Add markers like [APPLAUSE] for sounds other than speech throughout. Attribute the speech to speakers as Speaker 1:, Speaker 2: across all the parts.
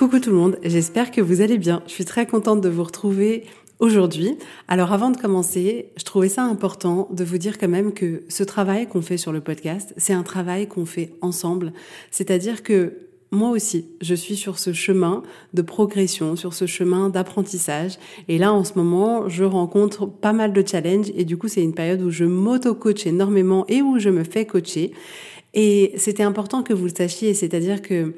Speaker 1: Coucou tout le monde, j'espère que vous allez bien. Je suis très contente de vous retrouver aujourd'hui. Alors avant de commencer, je trouvais ça important de vous dire quand même que ce travail qu'on fait sur le podcast, c'est un travail qu'on fait ensemble. C'est-à-dire que moi aussi, je suis sur ce chemin de progression, sur ce chemin d'apprentissage. Et là, en ce moment, je rencontre pas mal de challenges. Et du coup, c'est une période où je m'auto-coach énormément et où je me fais coacher. Et c'était important que vous le sachiez. C'est-à-dire que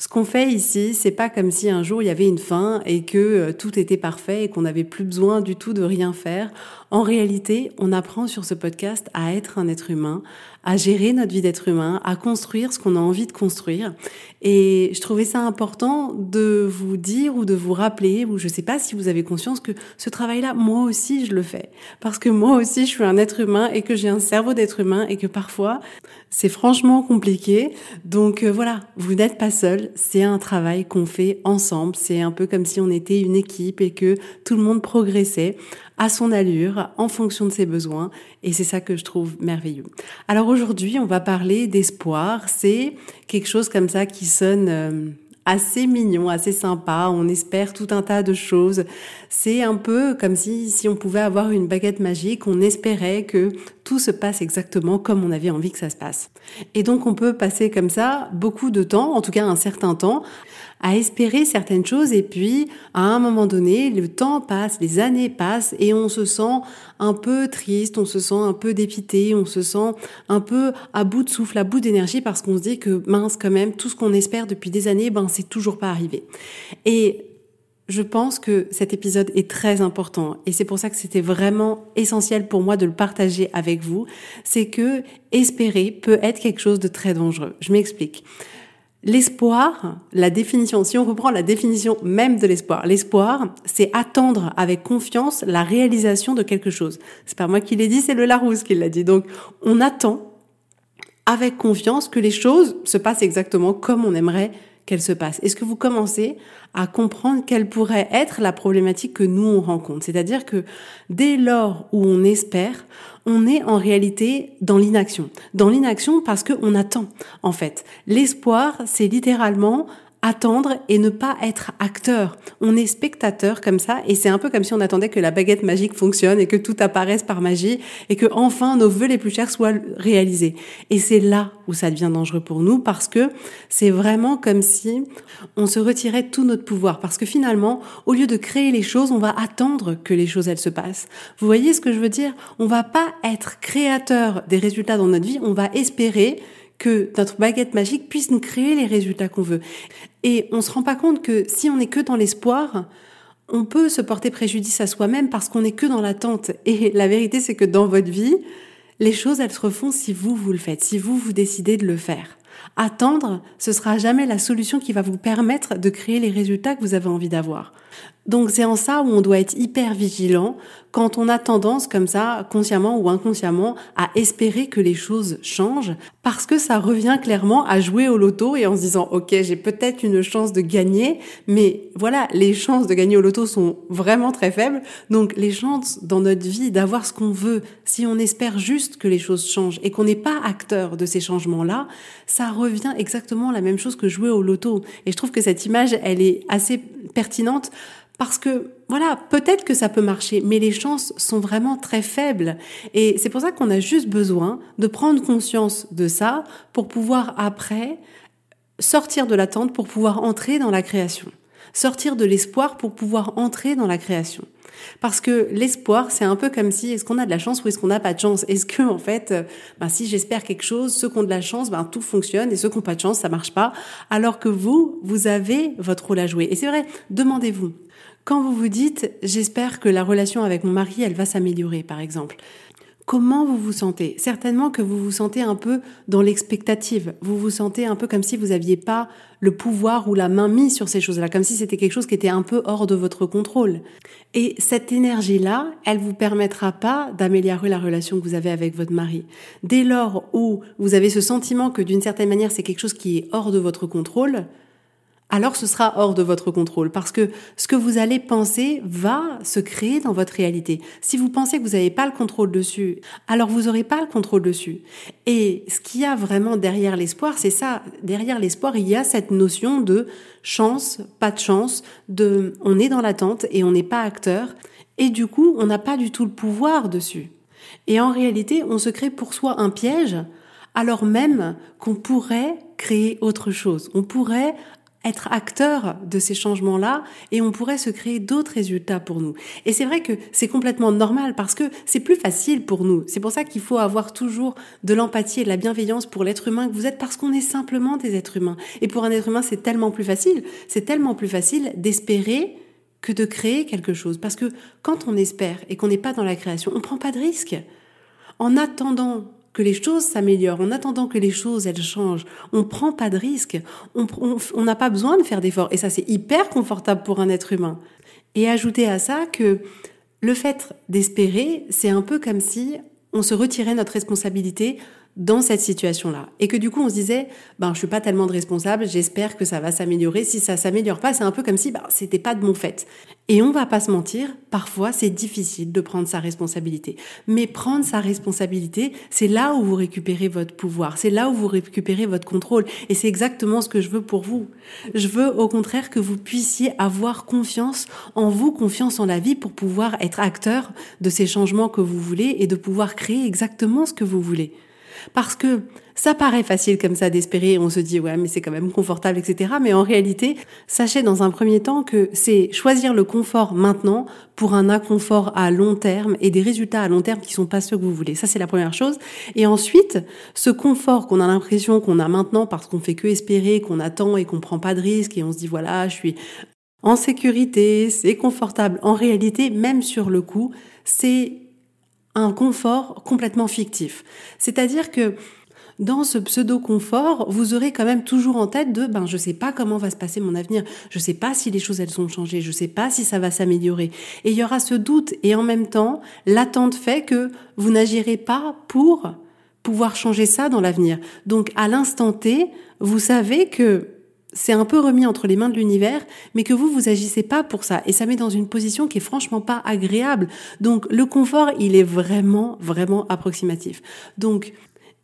Speaker 1: ce qu'on fait ici, c'est pas comme si un jour il y avait une fin et que euh, tout était parfait et qu'on n'avait plus besoin du tout de rien faire. En réalité, on apprend sur ce podcast à être un être humain, à gérer notre vie d'être humain, à construire ce qu'on a envie de construire. Et je trouvais ça important de vous dire ou de vous rappeler, ou je sais pas si vous avez conscience que ce travail-là, moi aussi, je le fais. Parce que moi aussi, je suis un être humain et que j'ai un cerveau d'être humain et que parfois, c'est franchement compliqué. Donc euh, voilà, vous n'êtes pas seul. C'est un travail qu'on fait ensemble. C'est un peu comme si on était une équipe et que tout le monde progressait à son allure, en fonction de ses besoins, et c'est ça que je trouve merveilleux. Alors aujourd'hui, on va parler d'espoir. C'est quelque chose comme ça qui sonne euh, assez mignon, assez sympa. On espère tout un tas de choses. C'est un peu comme si, si on pouvait avoir une baguette magique, on espérait que tout se passe exactement comme on avait envie que ça se passe. Et donc on peut passer comme ça beaucoup de temps, en tout cas un certain temps, à espérer certaines choses et puis à un moment donné, le temps passe, les années passent et on se sent un peu triste, on se sent un peu dépité, on se sent un peu à bout de souffle, à bout d'énergie parce qu'on se dit que mince quand même, tout ce qu'on espère depuis des années, ben c'est toujours pas arrivé. Et je pense que cet épisode est très important et c'est pour ça que c'était vraiment essentiel pour moi de le partager avec vous. C'est que espérer peut être quelque chose de très dangereux. Je m'explique. L'espoir, la définition, si on reprend la définition même de l'espoir, l'espoir, c'est attendre avec confiance la réalisation de quelque chose. C'est pas moi qui l'ai dit, c'est le Larousse qui l'a dit. Donc, on attend avec confiance que les choses se passent exactement comme on aimerait qu'elles se passent. Est-ce que vous commencez à comprendre quelle pourrait être la problématique que nous on rencontre? C'est-à-dire que dès lors où on espère, on est en réalité dans l'inaction. Dans l'inaction parce qu'on attend, en fait. L'espoir, c'est littéralement attendre et ne pas être acteur. On est spectateur comme ça et c'est un peu comme si on attendait que la baguette magique fonctionne et que tout apparaisse par magie et que enfin nos vœux les plus chers soient réalisés. Et c'est là où ça devient dangereux pour nous parce que c'est vraiment comme si on se retirait tout notre pouvoir parce que finalement, au lieu de créer les choses, on va attendre que les choses elles se passent. Vous voyez ce que je veux dire? On va pas être créateur des résultats dans notre vie, on va espérer que notre baguette magique puisse nous créer les résultats qu'on veut. Et on se rend pas compte que si on n'est que dans l'espoir, on peut se porter préjudice à soi-même parce qu'on n'est que dans l'attente. Et la vérité, c'est que dans votre vie, les choses, elles se refont si vous, vous le faites, si vous, vous décidez de le faire. Attendre, ce sera jamais la solution qui va vous permettre de créer les résultats que vous avez envie d'avoir. Donc c'est en ça où on doit être hyper vigilant quand on a tendance comme ça, consciemment ou inconsciemment, à espérer que les choses changent, parce que ça revient clairement à jouer au loto et en se disant, ok, j'ai peut-être une chance de gagner, mais voilà, les chances de gagner au loto sont vraiment très faibles, donc les chances dans notre vie d'avoir ce qu'on veut, si on espère juste que les choses changent et qu'on n'est pas acteur de ces changements-là, ça revient exactement la même chose que jouer au loto. Et je trouve que cette image, elle est assez pertinente parce que, voilà, peut-être que ça peut marcher, mais les chances sont vraiment très faibles. Et c'est pour ça qu'on a juste besoin de prendre conscience de ça pour pouvoir après sortir de l'attente pour pouvoir entrer dans la création. Sortir de l'espoir pour pouvoir entrer dans la création. Parce que l'espoir, c'est un peu comme si est-ce qu'on a de la chance ou est-ce qu'on n'a pas de chance? Est-ce que en fait, euh, ben, si j'espère quelque chose, ceux qui ont de la chance, ben, tout fonctionne et ceux qui n'ont pas de chance, ça marche pas. Alors que vous, vous avez votre rôle à jouer. Et c'est vrai, demandez-vous. Quand vous vous dites j'espère que la relation avec mon mari, elle va s'améliorer, par exemple. Comment vous vous sentez? Certainement que vous vous sentez un peu dans l'expectative. Vous vous sentez un peu comme si vous n'aviez pas le pouvoir ou la main mise sur ces choses-là, comme si c'était quelque chose qui était un peu hors de votre contrôle. Et cette énergie-là, elle vous permettra pas d'améliorer la relation que vous avez avec votre mari. Dès lors où vous avez ce sentiment que d'une certaine manière c'est quelque chose qui est hors de votre contrôle, alors ce sera hors de votre contrôle parce que ce que vous allez penser va se créer dans votre réalité. Si vous pensez que vous n'avez pas le contrôle dessus, alors vous n'aurez pas le contrôle dessus. Et ce qu'il y a vraiment derrière l'espoir, c'est ça. Derrière l'espoir, il y a cette notion de chance, pas de chance, de on est dans l'attente et on n'est pas acteur. Et du coup, on n'a pas du tout le pouvoir dessus. Et en réalité, on se crée pour soi un piège alors même qu'on pourrait créer autre chose. On pourrait être acteur de ces changements-là et on pourrait se créer d'autres résultats pour nous. Et c'est vrai que c'est complètement normal parce que c'est plus facile pour nous. C'est pour ça qu'il faut avoir toujours de l'empathie et de la bienveillance pour l'être humain que vous êtes parce qu'on est simplement des êtres humains. Et pour un être humain, c'est tellement plus facile. C'est tellement plus facile d'espérer que de créer quelque chose. Parce que quand on espère et qu'on n'est pas dans la création, on prend pas de risque. En attendant que les choses s'améliorent, en attendant que les choses elles changent, on prend pas de risques, on n'a pas besoin de faire d'efforts. Et ça c'est hyper confortable pour un être humain. Et ajouter à ça que le fait d'espérer, c'est un peu comme si on se retirait notre responsabilité dans cette situation-là. Et que du coup, on se disait, ben, je suis pas tellement de responsable, j'espère que ça va s'améliorer. Si ça s'améliore pas, c'est un peu comme si, ben, c'était pas de mon fait. Et on va pas se mentir, parfois, c'est difficile de prendre sa responsabilité. Mais prendre sa responsabilité, c'est là où vous récupérez votre pouvoir. C'est là où vous récupérez votre contrôle. Et c'est exactement ce que je veux pour vous. Je veux, au contraire, que vous puissiez avoir confiance en vous, confiance en la vie pour pouvoir être acteur de ces changements que vous voulez et de pouvoir créer exactement ce que vous voulez. Parce que ça paraît facile comme ça d'espérer, on se dit ouais mais c'est quand même confortable, etc. Mais en réalité, sachez dans un premier temps que c'est choisir le confort maintenant pour un inconfort à long terme et des résultats à long terme qui sont pas ceux que vous voulez. Ça c'est la première chose. Et ensuite, ce confort qu'on a l'impression qu'on a maintenant parce qu'on fait que espérer, qu'on attend et qu'on prend pas de risques et on se dit voilà je suis en sécurité, c'est confortable. En réalité, même sur le coup, c'est un confort complètement fictif. C'est-à-dire que dans ce pseudo-confort, vous aurez quand même toujours en tête de ben je sais pas comment va se passer mon avenir, je sais pas si les choses elles ont changé, je sais pas si ça va s'améliorer. Et il y aura ce doute et en même temps, l'attente fait que vous n'agirez pas pour pouvoir changer ça dans l'avenir. Donc à l'instant T, vous savez que c'est un peu remis entre les mains de l'univers, mais que vous, vous agissez pas pour ça. Et ça met dans une position qui est franchement pas agréable. Donc, le confort, il est vraiment, vraiment approximatif. Donc,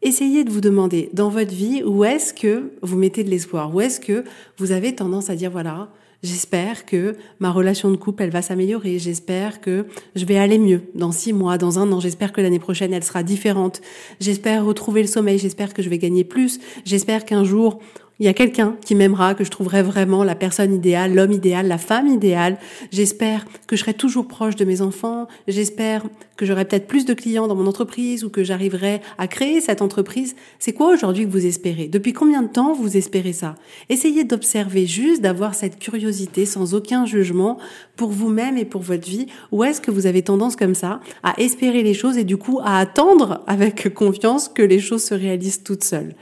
Speaker 1: essayez de vous demander dans votre vie où est-ce que vous mettez de l'espoir, où est-ce que vous avez tendance à dire, voilà, J'espère que ma relation de couple, elle va s'améliorer. J'espère que je vais aller mieux dans six mois, dans un an. J'espère que l'année prochaine, elle sera différente. J'espère retrouver le sommeil. J'espère que je vais gagner plus. J'espère qu'un jour, il y a quelqu'un qui m'aimera, que je trouverai vraiment la personne idéale, l'homme idéal, la femme idéale. J'espère que je serai toujours proche de mes enfants. J'espère que j'aurai peut-être plus de clients dans mon entreprise ou que j'arriverai à créer cette entreprise. C'est quoi aujourd'hui que vous espérez? Depuis combien de temps vous espérez ça? Essayez d'observer juste, d'avoir cette curiosité sans aucun jugement pour vous-même et pour votre vie. Où est-ce que vous avez tendance comme ça à espérer les choses et du coup à attendre avec confiance que les choses se réalisent toutes seules?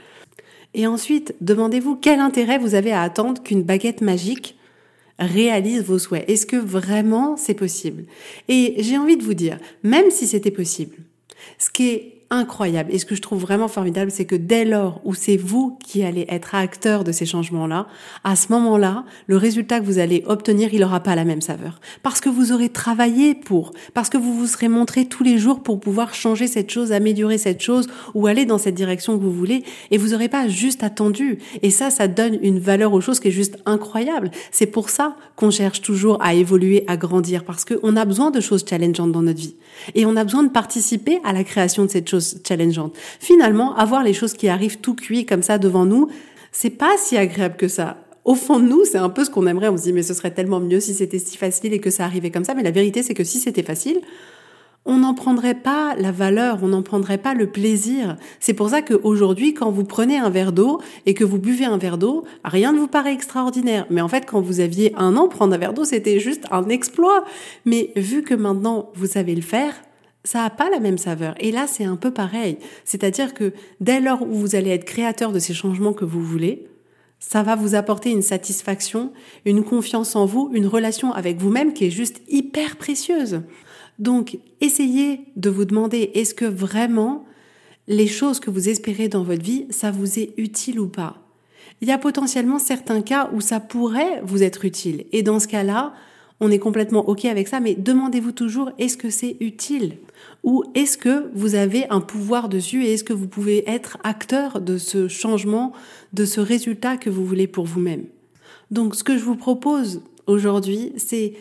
Speaker 1: Et ensuite, demandez-vous quel intérêt vous avez à attendre qu'une baguette magique réalise vos souhaits. Est-ce que vraiment c'est possible? Et j'ai envie de vous dire, même si c'était possible, ce qui est incroyable. Et ce que je trouve vraiment formidable, c'est que dès lors où c'est vous qui allez être acteur de ces changements-là, à ce moment-là, le résultat que vous allez obtenir, il n'aura pas la même saveur. Parce que vous aurez travaillé pour, parce que vous vous serez montré tous les jours pour pouvoir changer cette chose, améliorer cette chose ou aller dans cette direction que vous voulez. Et vous n'aurez pas juste attendu. Et ça, ça donne une valeur aux choses qui est juste incroyable. C'est pour ça qu'on cherche toujours à évoluer, à grandir, parce qu'on a besoin de choses challengeantes dans notre vie. Et on a besoin de participer à la création de cette chose challengeante. Finalement, avoir les choses qui arrivent tout cuit comme ça devant nous, c'est pas si agréable que ça. Au fond de nous, c'est un peu ce qu'on aimerait. On se dit, mais ce serait tellement mieux si c'était si facile et que ça arrivait comme ça. Mais la vérité, c'est que si c'était facile, on n'en prendrait pas la valeur, on n'en prendrait pas le plaisir. C'est pour ça qu'aujourd'hui, quand vous prenez un verre d'eau et que vous buvez un verre d'eau, rien ne vous paraît extraordinaire. Mais en fait, quand vous aviez un an, prendre un verre d'eau, c'était juste un exploit. Mais vu que maintenant, vous savez le faire, ça n'a pas la même saveur. Et là, c'est un peu pareil. C'est-à-dire que dès lors où vous allez être créateur de ces changements que vous voulez, ça va vous apporter une satisfaction, une confiance en vous, une relation avec vous-même qui est juste hyper précieuse. Donc, essayez de vous demander, est-ce que vraiment les choses que vous espérez dans votre vie, ça vous est utile ou pas? Il y a potentiellement certains cas où ça pourrait vous être utile. Et dans ce cas-là, on est complètement OK avec ça, mais demandez-vous toujours, est-ce que c'est utile? Ou est-ce que vous avez un pouvoir dessus et est-ce que vous pouvez être acteur de ce changement, de ce résultat que vous voulez pour vous-même? Donc, ce que je vous propose aujourd'hui, c'est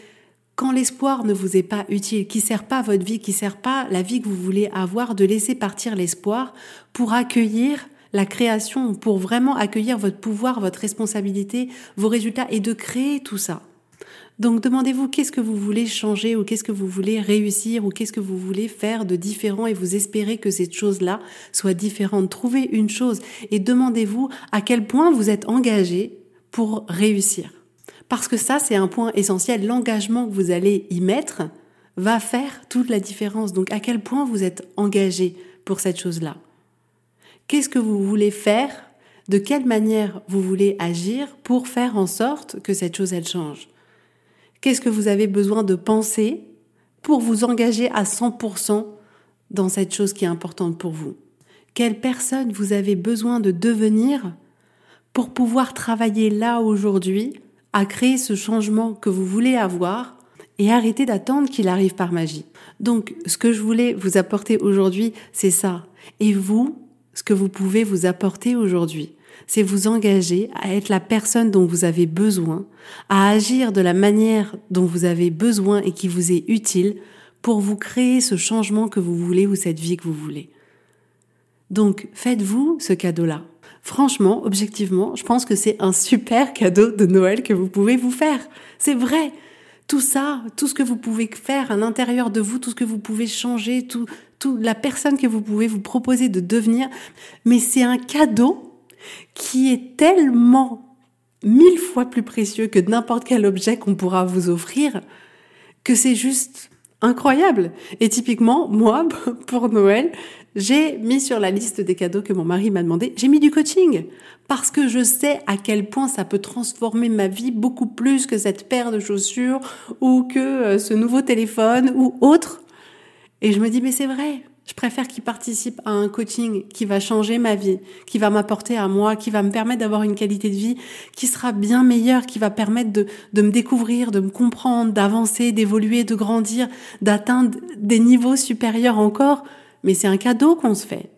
Speaker 1: quand l'espoir ne vous est pas utile, qui sert pas votre vie, qui sert pas la vie que vous voulez avoir, de laisser partir l'espoir pour accueillir la création, pour vraiment accueillir votre pouvoir, votre responsabilité, vos résultats et de créer tout ça. Donc demandez-vous qu'est-ce que vous voulez changer ou qu'est-ce que vous voulez réussir ou qu'est-ce que vous voulez faire de différent et vous espérez que cette chose-là soit différente. Trouvez une chose et demandez-vous à quel point vous êtes engagé pour réussir. Parce que ça, c'est un point essentiel. L'engagement que vous allez y mettre va faire toute la différence. Donc, à quel point vous êtes engagé pour cette chose-là? Qu'est-ce que vous voulez faire? De quelle manière vous voulez agir pour faire en sorte que cette chose, elle change? Qu'est-ce que vous avez besoin de penser pour vous engager à 100% dans cette chose qui est importante pour vous? Quelle personne vous avez besoin de devenir pour pouvoir travailler là aujourd'hui à créer ce changement que vous voulez avoir et arrêter d'attendre qu'il arrive par magie? Donc, ce que je voulais vous apporter aujourd'hui, c'est ça. Et vous, ce que vous pouvez vous apporter aujourd'hui, c'est vous engager à être la personne dont vous avez besoin, à agir de la manière dont vous avez besoin et qui vous est utile pour vous créer ce changement que vous voulez ou cette vie que vous voulez. Donc, faites-vous ce cadeau-là. Franchement, objectivement, je pense que c'est un super cadeau de Noël que vous pouvez vous faire. C'est vrai. Tout ça, tout ce que vous pouvez faire à l'intérieur de vous, tout ce que vous pouvez changer, tout, tout la personne que vous pouvez vous proposer de devenir, mais c'est un cadeau qui est tellement mille fois plus précieux que n'importe quel objet qu'on pourra vous offrir que c'est juste incroyable. Et typiquement, moi, [LAUGHS] pour Noël, j'ai mis sur la liste des cadeaux que mon mari m'a demandé, j'ai mis du coaching. Parce que je sais à quel point ça peut transformer ma vie beaucoup plus que cette paire de chaussures ou que euh, ce nouveau téléphone ou autre. Et je me dis, mais c'est vrai. Je préfère qu'il participe à un coaching qui va changer ma vie, qui va m'apporter à moi, qui va me permettre d'avoir une qualité de vie qui sera bien meilleure, qui va permettre de, de me découvrir, de me comprendre, d'avancer, d'évoluer, de grandir, d'atteindre des niveaux supérieurs encore. Mais c'est un cadeau qu'on se fait.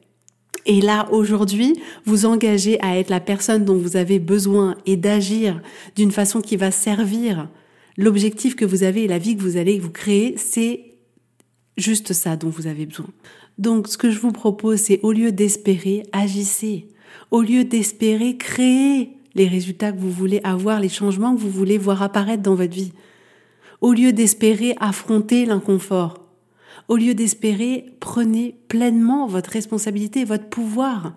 Speaker 1: Et là, aujourd'hui, vous engagez à être la personne dont vous avez besoin et d'agir d'une façon qui va servir l'objectif que vous avez et la vie que vous allez vous créer, c'est juste ça dont vous avez besoin. Donc ce que je vous propose, c'est au lieu d'espérer, agissez. Au lieu d'espérer, créez les résultats que vous voulez avoir, les changements que vous voulez voir apparaître dans votre vie. Au lieu d'espérer, affronter l'inconfort. Au lieu d'espérer, prenez pleinement votre responsabilité votre pouvoir.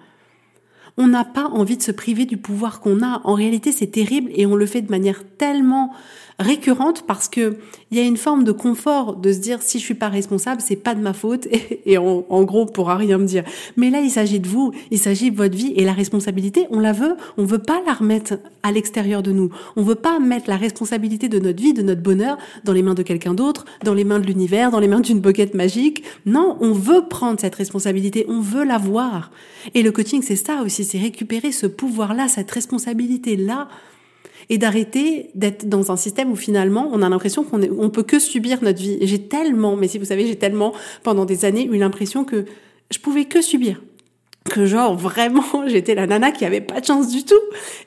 Speaker 1: On n'a pas envie de se priver du pouvoir qu'on a. En réalité, c'est terrible et on le fait de manière tellement récurrente parce que il y a une forme de confort de se dire si je suis pas responsable, c'est pas de ma faute [LAUGHS] et, en, gros, on pourra rien me dire. Mais là, il s'agit de vous, il s'agit de votre vie et la responsabilité, on la veut, on veut pas la remettre à l'extérieur de nous. On veut pas mettre la responsabilité de notre vie, de notre bonheur dans les mains de quelqu'un d'autre, dans les mains de l'univers, dans les mains d'une boquette magique. Non, on veut prendre cette responsabilité, on veut l'avoir. Et le coaching, c'est ça aussi, c'est récupérer ce pouvoir-là, cette responsabilité-là et d'arrêter d'être dans un système où finalement on a l'impression qu'on on peut que subir notre vie. J'ai tellement, mais si vous savez, j'ai tellement pendant des années eu l'impression que je pouvais que subir. Que genre vraiment [LAUGHS] j'étais la nana qui avait pas de chance du tout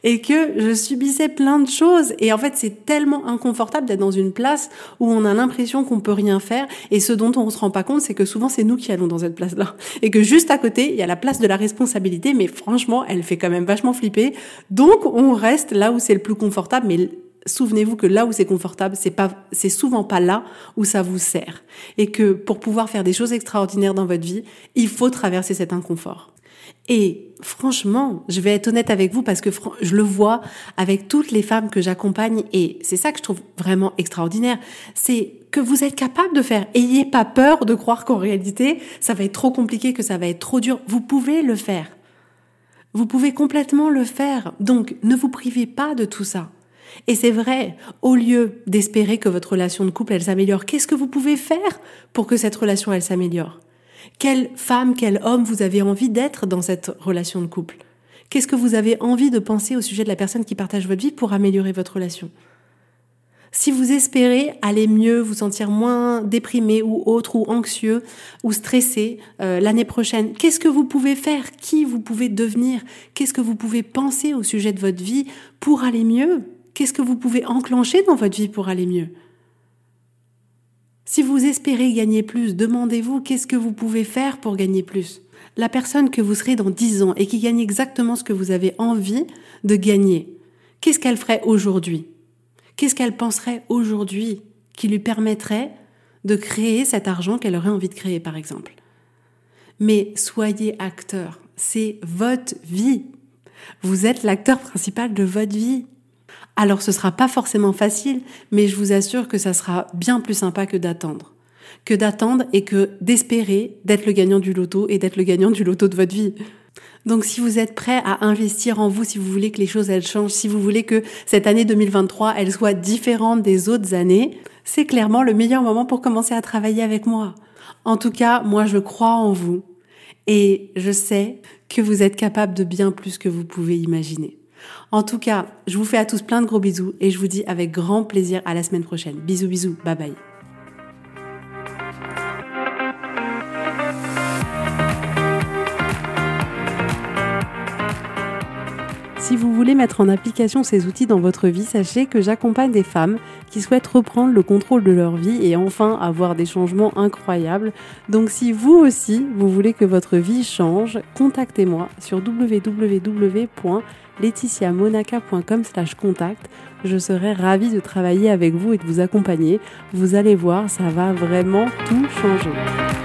Speaker 1: et que je subissais plein de choses. Et en fait c'est tellement inconfortable d'être dans une place où on a l'impression qu'on peut rien faire. Et ce dont on se rend pas compte c'est que souvent c'est nous qui allons dans cette place là et que juste à côté il y a la place de la responsabilité mais franchement elle fait quand même vachement flipper. Donc on reste là où c'est le plus confortable. Mais souvenez-vous que là où c'est confortable, c'est pas, c'est souvent pas là où ça vous sert. Et que pour pouvoir faire des choses extraordinaires dans votre vie, il faut traverser cet inconfort. Et franchement, je vais être honnête avec vous parce que je le vois avec toutes les femmes que j'accompagne et c'est ça que je trouve vraiment extraordinaire. C'est que vous êtes capable de faire. Ayez pas peur de croire qu'en réalité, ça va être trop compliqué, que ça va être trop dur. Vous pouvez le faire. Vous pouvez complètement le faire. Donc, ne vous privez pas de tout ça. Et c'est vrai, au lieu d'espérer que votre relation de couple, elle s'améliore, qu'est-ce que vous pouvez faire pour que cette relation, elle s'améliore? Quelle femme, quel homme vous avez envie d'être dans cette relation de couple? Qu'est-ce que vous avez envie de penser au sujet de la personne qui partage votre vie pour améliorer votre relation? Si vous espérez aller mieux, vous sentir moins déprimé ou autre, ou anxieux, ou stressé euh, l'année prochaine, qu'est-ce que vous pouvez faire? Qui vous pouvez devenir? Qu'est-ce que vous pouvez penser au sujet de votre vie pour aller mieux? Qu'est-ce que vous pouvez enclencher dans votre vie pour aller mieux? Si vous espérez gagner plus, demandez-vous qu'est-ce que vous pouvez faire pour gagner plus. La personne que vous serez dans 10 ans et qui gagne exactement ce que vous avez envie de gagner, qu'est-ce qu'elle ferait aujourd'hui? Qu'est-ce qu'elle penserait aujourd'hui qui lui permettrait de créer cet argent qu'elle aurait envie de créer, par exemple? Mais soyez acteur, c'est votre vie. Vous êtes l'acteur principal de votre vie. Alors ce sera pas forcément facile, mais je vous assure que ça sera bien plus sympa que d'attendre. Que d'attendre et que d'espérer d'être le gagnant du loto et d'être le gagnant du loto de votre vie. Donc si vous êtes prêt à investir en vous, si vous voulez que les choses elles changent, si vous voulez que cette année 2023 elle soit différente des autres années, c'est clairement le meilleur moment pour commencer à travailler avec moi. En tout cas, moi je crois en vous et je sais que vous êtes capable de bien plus que vous pouvez imaginer. En tout cas, je vous fais à tous plein de gros bisous et je vous dis avec grand plaisir à la semaine prochaine. Bisous bisous, bye bye. Si vous voulez mettre en application ces outils dans votre vie, sachez que j'accompagne des femmes qui souhaitent reprendre le contrôle de leur vie et enfin avoir des changements incroyables. Donc si vous aussi, vous voulez que votre vie change, contactez-moi sur www.laetitiamonaca.com contact. Je serai ravie de travailler avec vous et de vous accompagner. Vous allez voir, ça va vraiment tout changer.